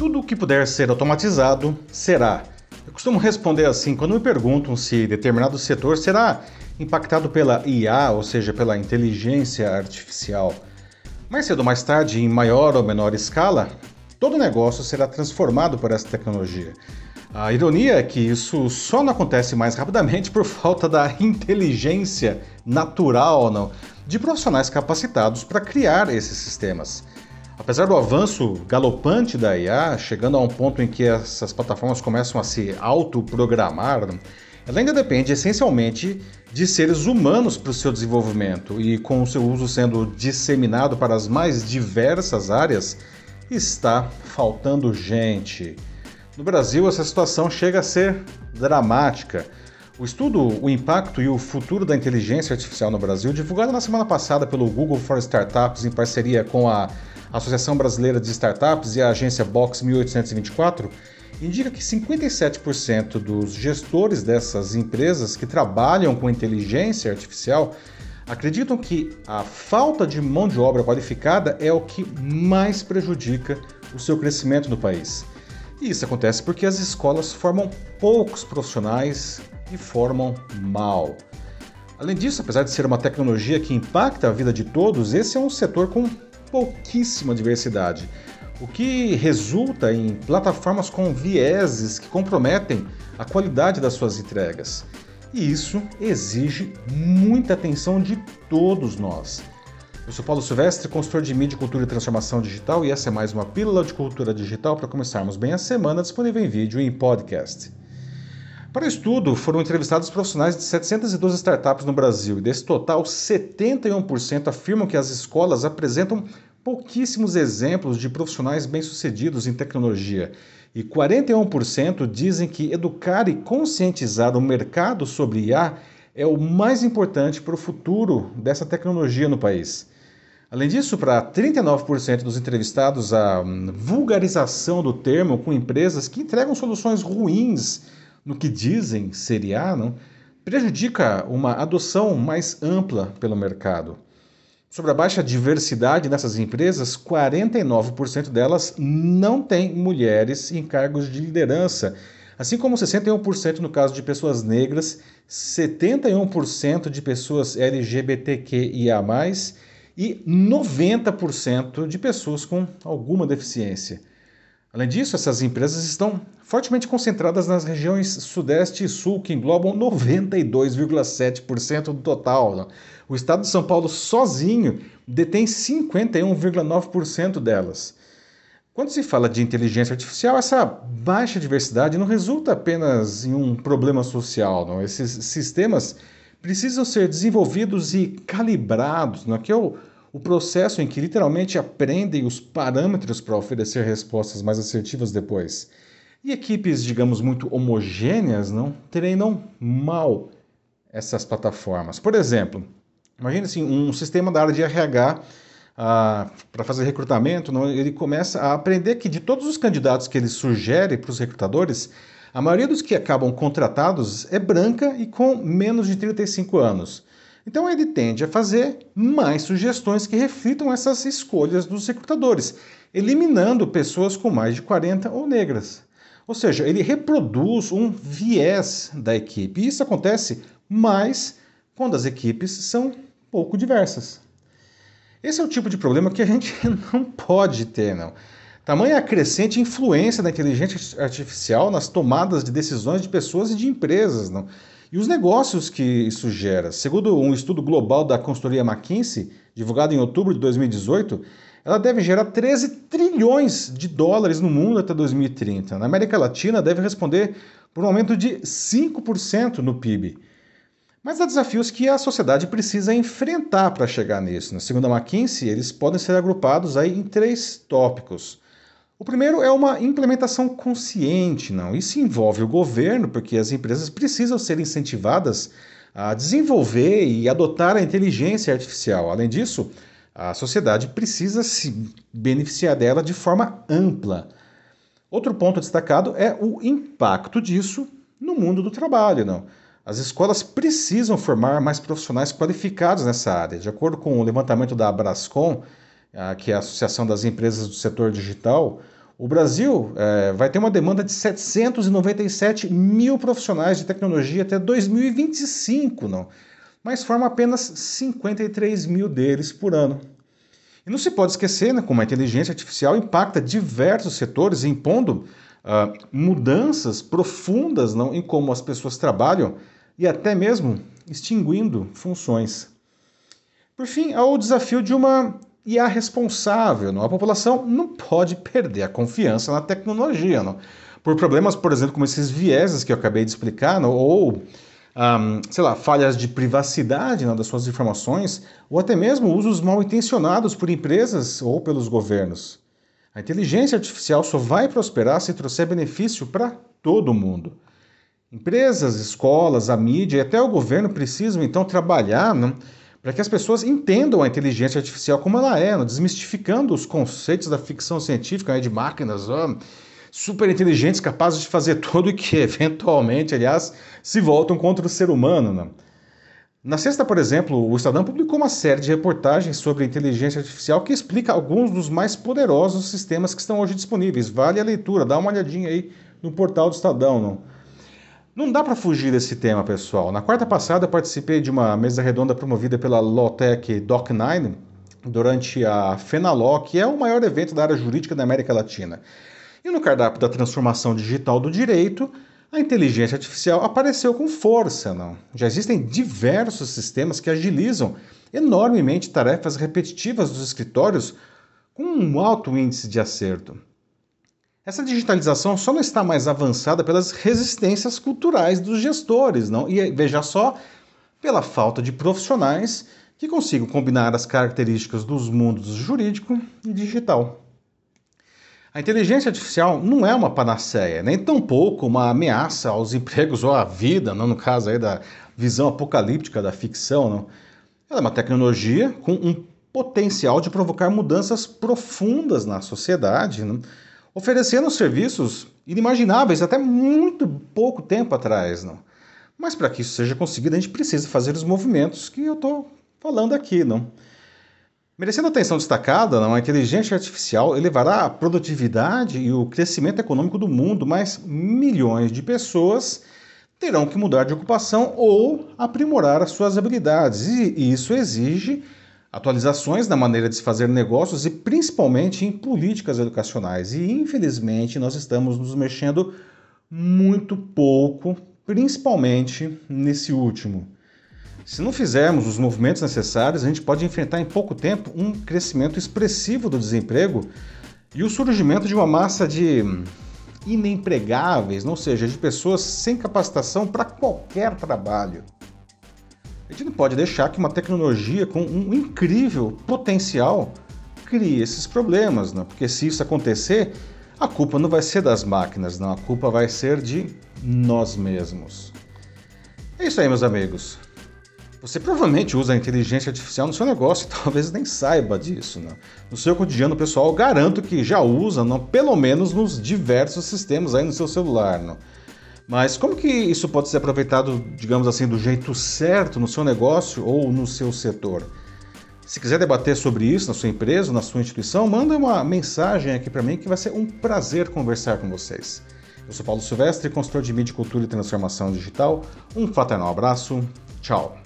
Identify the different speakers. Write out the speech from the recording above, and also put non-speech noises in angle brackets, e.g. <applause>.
Speaker 1: Tudo o que puder ser automatizado será. Eu costumo responder assim quando me perguntam se determinado setor será impactado pela IA, ou seja, pela inteligência artificial. Mais cedo ou mais tarde, em maior ou menor escala, todo negócio será transformado por essa tecnologia. A ironia é que isso só não acontece mais rapidamente por falta da inteligência natural não, de profissionais capacitados para criar esses sistemas. Apesar do avanço galopante da IA, chegando a um ponto em que essas plataformas começam a se autoprogramar, ela ainda depende essencialmente de seres humanos para o seu desenvolvimento e, com o seu uso sendo disseminado para as mais diversas áreas, está faltando gente. No Brasil, essa situação chega a ser dramática. O estudo O Impacto e o Futuro da Inteligência Artificial no Brasil, divulgado na semana passada pelo Google for Startups em parceria com a Associação Brasileira de Startups e a agência Box 1824, indica que 57% dos gestores dessas empresas que trabalham com inteligência artificial acreditam que a falta de mão de obra qualificada é o que mais prejudica o seu crescimento no país. E isso acontece porque as escolas formam poucos profissionais e formam mal. Além disso, apesar de ser uma tecnologia que impacta a vida de todos, esse é um setor com pouquíssima diversidade, o que resulta em plataformas com vieses que comprometem a qualidade das suas entregas. E isso exige muita atenção de todos nós. Eu sou Paulo Silvestre, consultor de mídia, cultura e transformação digital, e essa é mais uma pílula de cultura digital para começarmos bem a semana, disponível em vídeo e em podcast. Para o estudo, foram entrevistados profissionais de 712 startups no Brasil, e desse total, 71% afirmam que as escolas apresentam pouquíssimos exemplos de profissionais bem-sucedidos em tecnologia, e 41% dizem que educar e conscientizar o mercado sobre IA é o mais importante para o futuro dessa tecnologia no país. Além disso, para 39% dos entrevistados, a vulgarização do termo com empresas que entregam soluções ruins no que dizem ser IA não, prejudica uma adoção mais ampla pelo mercado. Sobre a baixa diversidade nessas empresas, 49% delas não têm mulheres em cargos de liderança, assim como 61% no caso de pessoas negras, 71% de pessoas LGBTQIA e 90% de pessoas com alguma deficiência. Além disso, essas empresas estão fortemente concentradas nas regiões Sudeste e Sul, que englobam 92,7% do total. O estado de São Paulo sozinho detém 51,9% delas. Quando se fala de inteligência artificial, essa baixa diversidade não resulta apenas em um problema social. Não? Esses sistemas precisam ser desenvolvidos e calibrados, não? que é o, o processo em que literalmente aprendem os parâmetros para oferecer respostas mais assertivas depois. E equipes, digamos, muito homogêneas não treinam mal essas plataformas. Por exemplo, imagine assim, um sistema da área de RH ah, para fazer recrutamento, não, ele começa a aprender que de todos os candidatos que ele sugere para os recrutadores, a maioria dos que acabam contratados é branca e com menos de 35 anos. Então ele tende a fazer mais sugestões que reflitam essas escolhas dos recrutadores, eliminando pessoas com mais de 40 ou negras. Ou seja, ele reproduz um viés da equipe. E isso acontece mais quando as equipes são pouco diversas. Esse é o tipo de problema que a gente <laughs> não pode ter, não. Tamanha a crescente influência da inteligência artificial nas tomadas de decisões de pessoas e de empresas, não. E os negócios que isso gera. Segundo um estudo global da consultoria McKinsey, divulgado em outubro de 2018, ela deve gerar 13 trilhões de dólares no mundo até 2030. Na América Latina, deve responder por um aumento de 5% no PIB. Mas há desafios que a sociedade precisa enfrentar para chegar nisso. Segundo a McKinsey, eles podem ser agrupados aí em três tópicos. O primeiro é uma implementação consciente, não. Isso envolve o governo, porque as empresas precisam ser incentivadas a desenvolver e adotar a inteligência artificial. Além disso, a sociedade precisa se beneficiar dela de forma ampla. Outro ponto destacado é o impacto disso no mundo do trabalho, não. As escolas precisam formar mais profissionais qualificados nessa área. De acordo com o levantamento da Abrascom, que é a Associação das Empresas do Setor Digital, O Brasil é, vai ter uma demanda de 797 mil profissionais de tecnologia até 2025, não? mas forma apenas 53 mil deles por ano. E não se pode esquecer né, como a inteligência artificial impacta diversos setores, impondo uh, mudanças profundas não, em como as pessoas trabalham e até mesmo extinguindo funções. Por fim, há o desafio de uma IA responsável. Não? A população não pode perder a confiança na tecnologia. Não? Por problemas, por exemplo, como esses vieses que eu acabei de explicar, não? ou um, sei lá, falhas de privacidade não, das suas informações, ou até mesmo usos mal intencionados por empresas ou pelos governos. A inteligência artificial só vai prosperar se trouxer benefício para todo mundo. Empresas, escolas, a mídia e até o governo precisam então trabalhar né, para que as pessoas entendam a inteligência artificial como ela é, desmistificando os conceitos da ficção científica né, de máquinas super inteligentes, capazes de fazer <laughs> tudo e que eventualmente, aliás, se voltam contra o ser humano. Né? Na sexta, por exemplo, o Estadão publicou uma série de reportagens sobre inteligência artificial que explica alguns dos mais poderosos sistemas que estão hoje disponíveis. Vale a leitura, dá uma olhadinha aí no portal do Estadão. Não? Não dá para fugir desse tema, pessoal. Na quarta passada, participei de uma mesa redonda promovida pela Lawtech Doc9 durante a FENALO, que é o maior evento da área jurídica da América Latina. E no cardápio da transformação digital do direito, a inteligência artificial apareceu com força. Não? Já existem diversos sistemas que agilizam enormemente tarefas repetitivas dos escritórios com um alto índice de acerto. Essa digitalização só não está mais avançada pelas resistências culturais dos gestores, não? E veja só, pela falta de profissionais que consigam combinar as características dos mundos jurídico e digital. A inteligência artificial não é uma panaceia, nem tampouco uma ameaça aos empregos ou à vida, não no caso aí da visão apocalíptica da ficção, não. Ela é uma tecnologia com um potencial de provocar mudanças profundas na sociedade, não? Oferecendo serviços inimagináveis até muito pouco tempo atrás. Não? Mas para que isso seja conseguido, a gente precisa fazer os movimentos que eu estou falando aqui. Não? Merecendo atenção destacada, não, a inteligência artificial elevará a produtividade e o crescimento econômico do mundo, mas milhões de pessoas terão que mudar de ocupação ou aprimorar as suas habilidades. E isso exige atualizações na maneira de se fazer negócios e principalmente em políticas educacionais. E infelizmente nós estamos nos mexendo muito pouco, principalmente nesse último. Se não fizermos os movimentos necessários, a gente pode enfrentar em pouco tempo um crescimento expressivo do desemprego e o surgimento de uma massa de inempregáveis, ou seja, de pessoas sem capacitação para qualquer trabalho. A gente não pode deixar que uma tecnologia com um incrível potencial crie esses problemas, né? porque se isso acontecer, a culpa não vai ser das máquinas, não, a culpa vai ser de nós mesmos. É isso aí, meus amigos. Você provavelmente usa a inteligência artificial no seu negócio e <laughs> talvez nem saiba disso. Né? No seu cotidiano pessoal, garanto que já usa, não, pelo menos nos diversos sistemas aí no seu celular. Não? Mas como que isso pode ser aproveitado, digamos assim, do jeito certo no seu negócio ou no seu setor? Se quiser debater sobre isso na sua empresa, na sua instituição, manda uma mensagem aqui para mim que vai ser um prazer conversar com vocês. Eu sou Paulo Silvestre, consultor de mídia, cultura e transformação digital. Um fraternal abraço. Tchau.